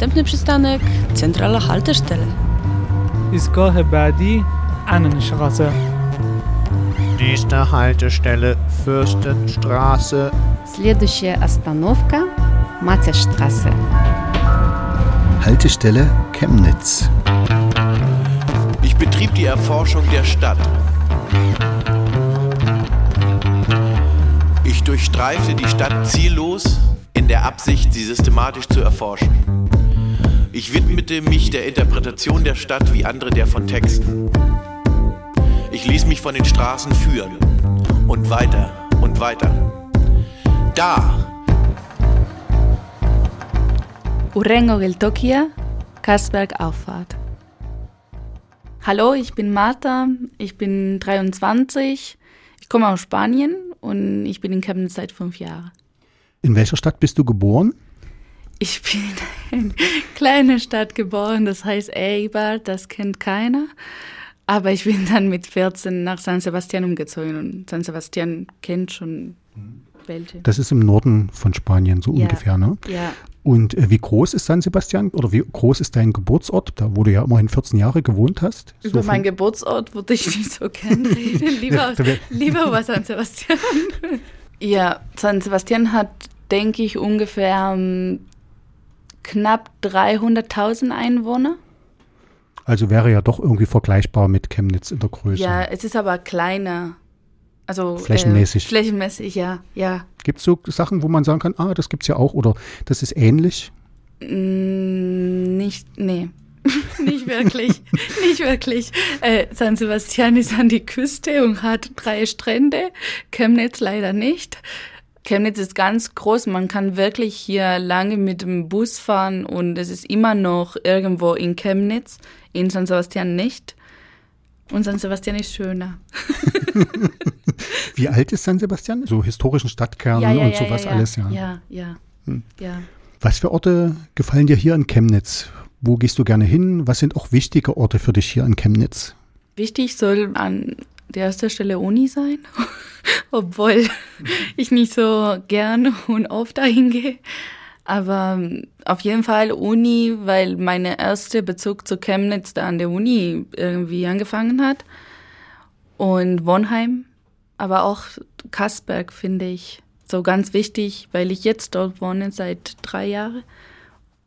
Następny przystanek centrala haltestelle. ایستگاه بعدی Annenstraße. Nächste Haltestelle Fürstenstraße. Следующая остановка – Матяштрассе. Haltestelle Chemnitz. Ich betrieb die Erforschung der Stadt. Ich durchstreifte die Stadt ziellos in der Absicht, sie systematisch zu erforschen. Ich widmete mich der Interpretation der Stadt wie andere der von Texten. Ich ließ mich von den Straßen führen und weiter und weiter. Da, Urengo Geltokia, Kasberg Auffahrt. Hallo, ich bin Martha, ich bin 23, ich komme aus Spanien und ich bin in Chemnitz seit fünf Jahren. In welcher Stadt bist du geboren? Ich bin in einer kleinen Stadt geboren, das heißt Eibar, das kennt keiner. Aber ich bin dann mit 14 nach San Sebastian umgezogen und San Sebastian kennt schon welche. Das ist im Norden von Spanien, so Ja. ungefähr, ne? Ja, Und äh, wie groß ist San Sebastian oder wie groß ist dein Geburtsort, da wo du ja immerhin 14 Jahre gewohnt hast? über von- meinen Geburtsort würde ich nicht so gern reden. Lieber, lieber über San Sebastian. Ja, San Sebastian hat, denke ich, ungefähr ähm, knapp 300.000 Einwohner. Also wäre ja doch irgendwie vergleichbar mit Chemnitz in der Größe. Ja, es ist aber kleiner. Also Flächenmäßig. Äh, flächenmäßig, ja, ja. Gibt es so Sachen, wo man sagen kann, ah, das gibt's ja auch oder das ist ähnlich? Mm, Nicht, nee. nicht wirklich, nicht wirklich. Äh, San Sebastian ist an die Küste und hat drei Strände. Chemnitz leider nicht. Chemnitz ist ganz groß. Man kann wirklich hier lange mit dem Bus fahren und es ist immer noch irgendwo in Chemnitz. In San Sebastian nicht. Und San Sebastian ist schöner. Wie alt ist San Sebastian? So historischen Stadtkernen und sowas alles, ja. Hm. Ja, ja, ja. Was für Orte gefallen dir hier in Chemnitz? Wo gehst du gerne hin? Was sind auch wichtige Orte für dich hier in Chemnitz? Wichtig soll an der ersten Stelle Uni sein, obwohl ich nicht so gern und oft dahin gehe. Aber ähm, auf jeden Fall Uni, weil meine erste Bezug zu Chemnitz da an der Uni irgendwie angefangen hat. Und Wohnheim, aber auch Kasberg finde ich so ganz wichtig, weil ich jetzt dort wohne seit drei Jahren.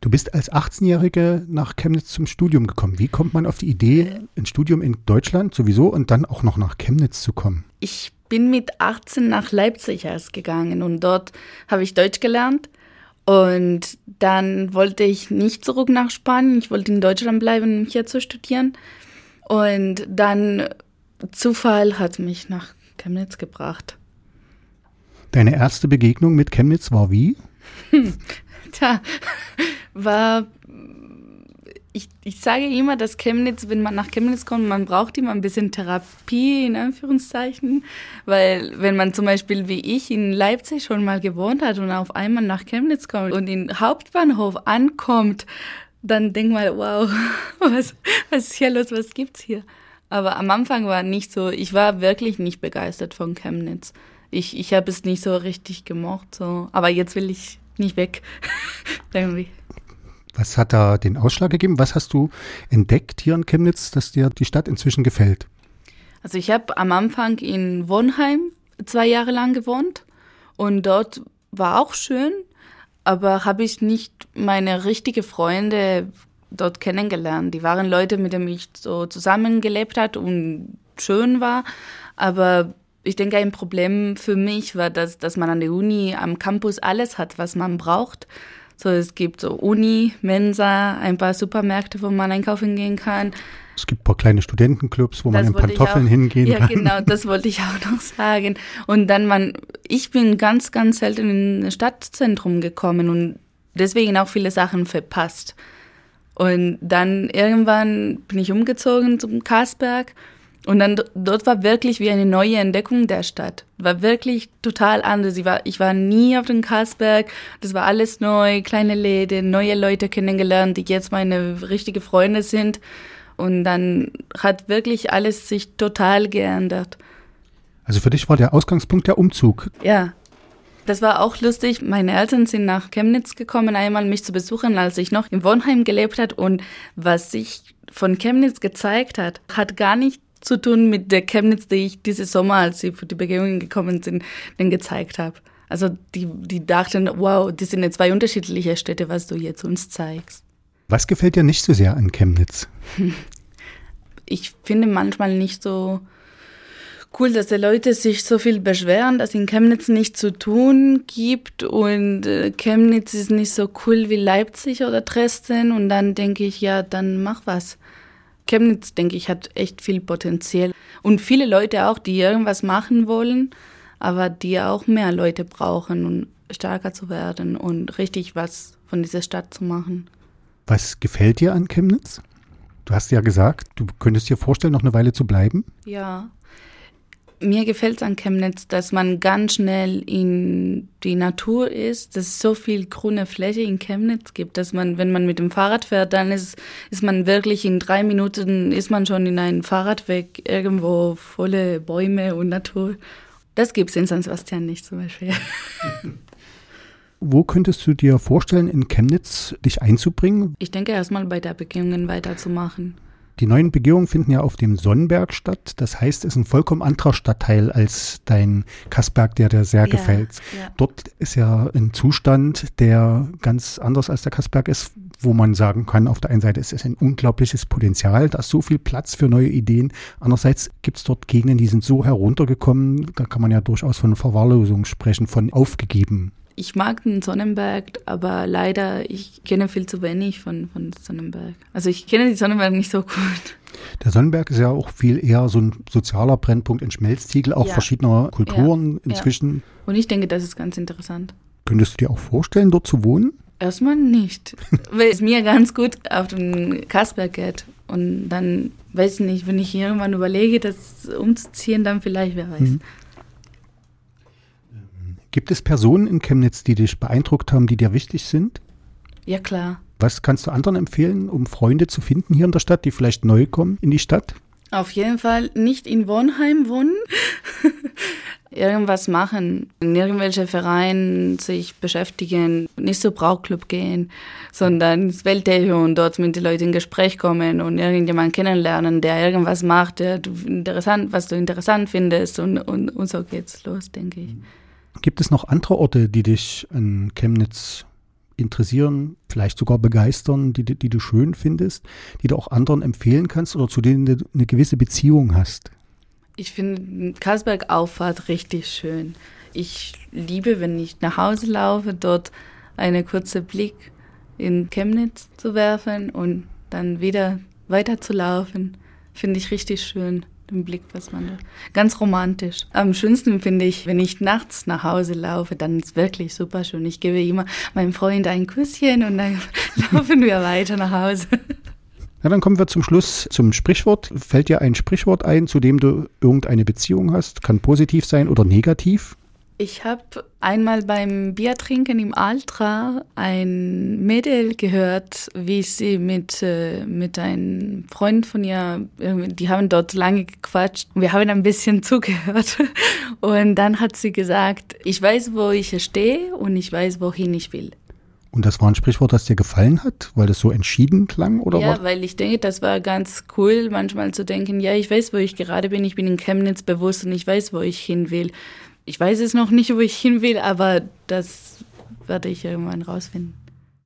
Du bist als 18-Jährige nach Chemnitz zum Studium gekommen. Wie kommt man auf die Idee, ein Studium in Deutschland sowieso und dann auch noch nach Chemnitz zu kommen? Ich bin mit 18 nach Leipzig erst gegangen und dort habe ich Deutsch gelernt. Und dann wollte ich nicht zurück nach Spanien. Ich wollte in Deutschland bleiben, um hier zu studieren. Und dann Zufall hat mich nach Chemnitz gebracht. Deine erste Begegnung mit Chemnitz war wie? Tja, war. Ich, ich sage immer, dass Chemnitz, wenn man nach Chemnitz kommt, man braucht immer ein bisschen Therapie, in Anführungszeichen. Weil, wenn man zum Beispiel wie ich in Leipzig schon mal gewohnt hat und auf einmal nach Chemnitz kommt und in Hauptbahnhof ankommt, dann denkt man, wow, was, was ist hier los, was gibt's hier? Aber am Anfang war nicht so, ich war wirklich nicht begeistert von Chemnitz. Ich, ich habe es nicht so richtig gemocht, so. Aber jetzt will ich nicht weg. Irgendwie. Was hat da den Ausschlag gegeben? Was hast du entdeckt hier in Chemnitz, dass dir die Stadt inzwischen gefällt? Also ich habe am Anfang in Wonheim zwei Jahre lang gewohnt und dort war auch schön, aber habe ich nicht meine richtige Freunde dort kennengelernt. Die waren Leute, mit denen ich so zusammengelebt hat und schön war, aber ich denke, ein Problem für mich war, dass, dass man an der Uni am Campus alles hat, was man braucht. So, es gibt so Uni, Mensa, ein paar Supermärkte, wo man einkaufen gehen kann. Es gibt ein paar kleine Studentenclubs, wo man Das in wollte ich Pantoffeln auch- hingehen ja, kann. genau, das wollte ich auch noch sagen. Und dann man, ich bin ganz, ganz selten in ein Stadtzentrum gekommen und deswegen auch viele Sachen verpasst. Und dann irgendwann bin ich umgezogen zum Karsberg und dann dort war wirklich wie eine neue Entdeckung der Stadt. War wirklich total anders. Ich war, ich war nie auf dem Karsberg. Das war alles neu, kleine Läden, neue Leute kennengelernt, die jetzt meine richtige Freunde sind. Und dann hat wirklich alles sich total geändert. Also für dich war der Ausgangspunkt der Umzug. Ja, Das war auch lustig. Meine Eltern sind nach Chemnitz gekommen, einmal mich zu besuchen, als ich noch in Wohnheim gelebt hat. Und was sich von Chemnitz gezeigt hat, hat gar nicht zu tun mit der Chemnitz, die ich diese Sommer, als sie für die Begehungen gekommen sind, dann gezeigt habe. Also die, die dachten, wow, das sind jetzt zwei unterschiedliche Städte, was du jetzt uns zeigst. Was gefällt dir nicht so sehr an Chemnitz? Ich finde manchmal nicht so cool, dass die Leute sich so viel beschweren, dass in Chemnitz nichts zu tun gibt und äh, Chemnitz ist nicht so cool wie Leipzig oder Dresden und dann denke ich, ja, dann mach was. Chemnitz, denke ich, hat echt viel Potenzial und viele Leute auch, die irgendwas machen wollen, aber die auch mehr Leute brauchen, um stärker zu werden und richtig was von dieser Stadt zu machen. Was gefällt dir an Chemnitz? Du hast ja gesagt, du könntest dir vorstellen, noch eine Weile zu bleiben. Ja, mir gefällt es an Chemnitz, dass man ganz schnell in die Natur ist, dass es so viel grüne Fläche in Chemnitz gibt, dass man, wenn man mit dem Fahrrad fährt, dann ist, ist man wirklich in drei Minuten, ist man schon in einem Fahrradweg irgendwo volle Bäume und Natur. Das gibt es in San Sebastian nicht zum Beispiel. Wo könntest du dir vorstellen, in Chemnitz dich einzubringen? Ich denke erstmal bei der Begehungen weiterzumachen. Die neuen Begehungen finden ja auf dem Sonnenberg statt. Das heißt, es ist ein vollkommen anderer Stadtteil als dein Kassberg, der dir sehr Ja, gefällt. ja. Dort ist ja ein Zustand, der ganz anders als der Kassberg ist, wo man sagen kann, auf der einen Seite ist es ein unglaubliches Potenzial, da ist so viel Platz für neue Ideen. Andererseits gibt es dort Gegenden, die sind so heruntergekommen, da kann man ja durchaus von Verwahrlosung sprechen, von aufgegeben. Ich mag den Sonnenberg, aber leider, ich kenne viel zu wenig von, von Sonnenberg. Also ich kenne die Sonnenberg nicht so gut. Der Sonnenberg ist ja auch viel eher so ein sozialer Brennpunkt, ein Schmelztiegel auch Ja. verschiedener Kulturen Ja. inzwischen. Und ich denke, das ist ganz interessant. Könntest du dir auch vorstellen, dort zu wohnen? Erstmal nicht, weil es mir ganz gut auf den Kasper geht. Und dann, weiß ich nicht, wenn ich irgendwann überlege, das umzuziehen, dann vielleicht, wer weiß. Mhm. Gibt es Personen in Chemnitz, die dich beeindruckt haben, die dir wichtig sind? Ja, klar. Was kannst du anderen empfehlen, um Freunde zu finden hier in der Stadt, die vielleicht neu kommen in die Stadt? Auf jeden Fall nicht in Wohnheim wohnen. Irgendwas machen, in irgendwelche Vereine sich beschäftigen, nicht so Brauclub gehen, sondern ins Weltecho und dort mit den Leuten in Gespräch kommen und irgendjemanden kennenlernen, der irgendwas macht, der du interessant, was du interessant findest und, und, und so geht's los, denke ich. Gibt es noch andere Orte, die dich an Chemnitz interessieren, vielleicht sogar begeistern, die, die du schön findest, die du auch anderen empfehlen kannst oder zu denen du eine gewisse Beziehung hast? Ich finde Karlsberg Auffahrt richtig schön. Ich liebe, wenn ich nach Hause laufe, dort einen kurzen Blick in Chemnitz zu werfen und dann wieder weiter zu laufen. Finde ich richtig schön, den Blick, da. Ganz romantisch. Am schönsten finde ich, wenn ich nachts nach Hause laufe, dann ist wirklich super schön. Ich gebe immer meinem Freund ein Küsschen und dann laufen wir weiter nach Hause. Na, dann kommen wir zum Schluss zum Sprichwort. Fällt dir ein Sprichwort ein, zu dem du irgendeine Beziehung hast? Kann positiv sein oder negativ? Ich habe einmal beim Biertrinken im Altra ein Mädel gehört, wie sie mit, äh, mit einem Freund von ihr, die haben dort lange gequatscht. Wir haben ein bisschen zugehört. Und dann hat sie gesagt, ich weiß, wo ich stehe und ich weiß, wohin ich will. Und das war ein Sprichwort, das dir gefallen hat, weil das so entschieden klang? Oder ja, war weil ich denke, das war ganz cool, manchmal zu denken, ja, ich weiß, wo ich gerade bin, ich bin in Chemnitz bewusst und ich weiß, wo ich hin will. Ich weiß es noch nicht, wo ich hin will, aber das werde ich irgendwann rausfinden.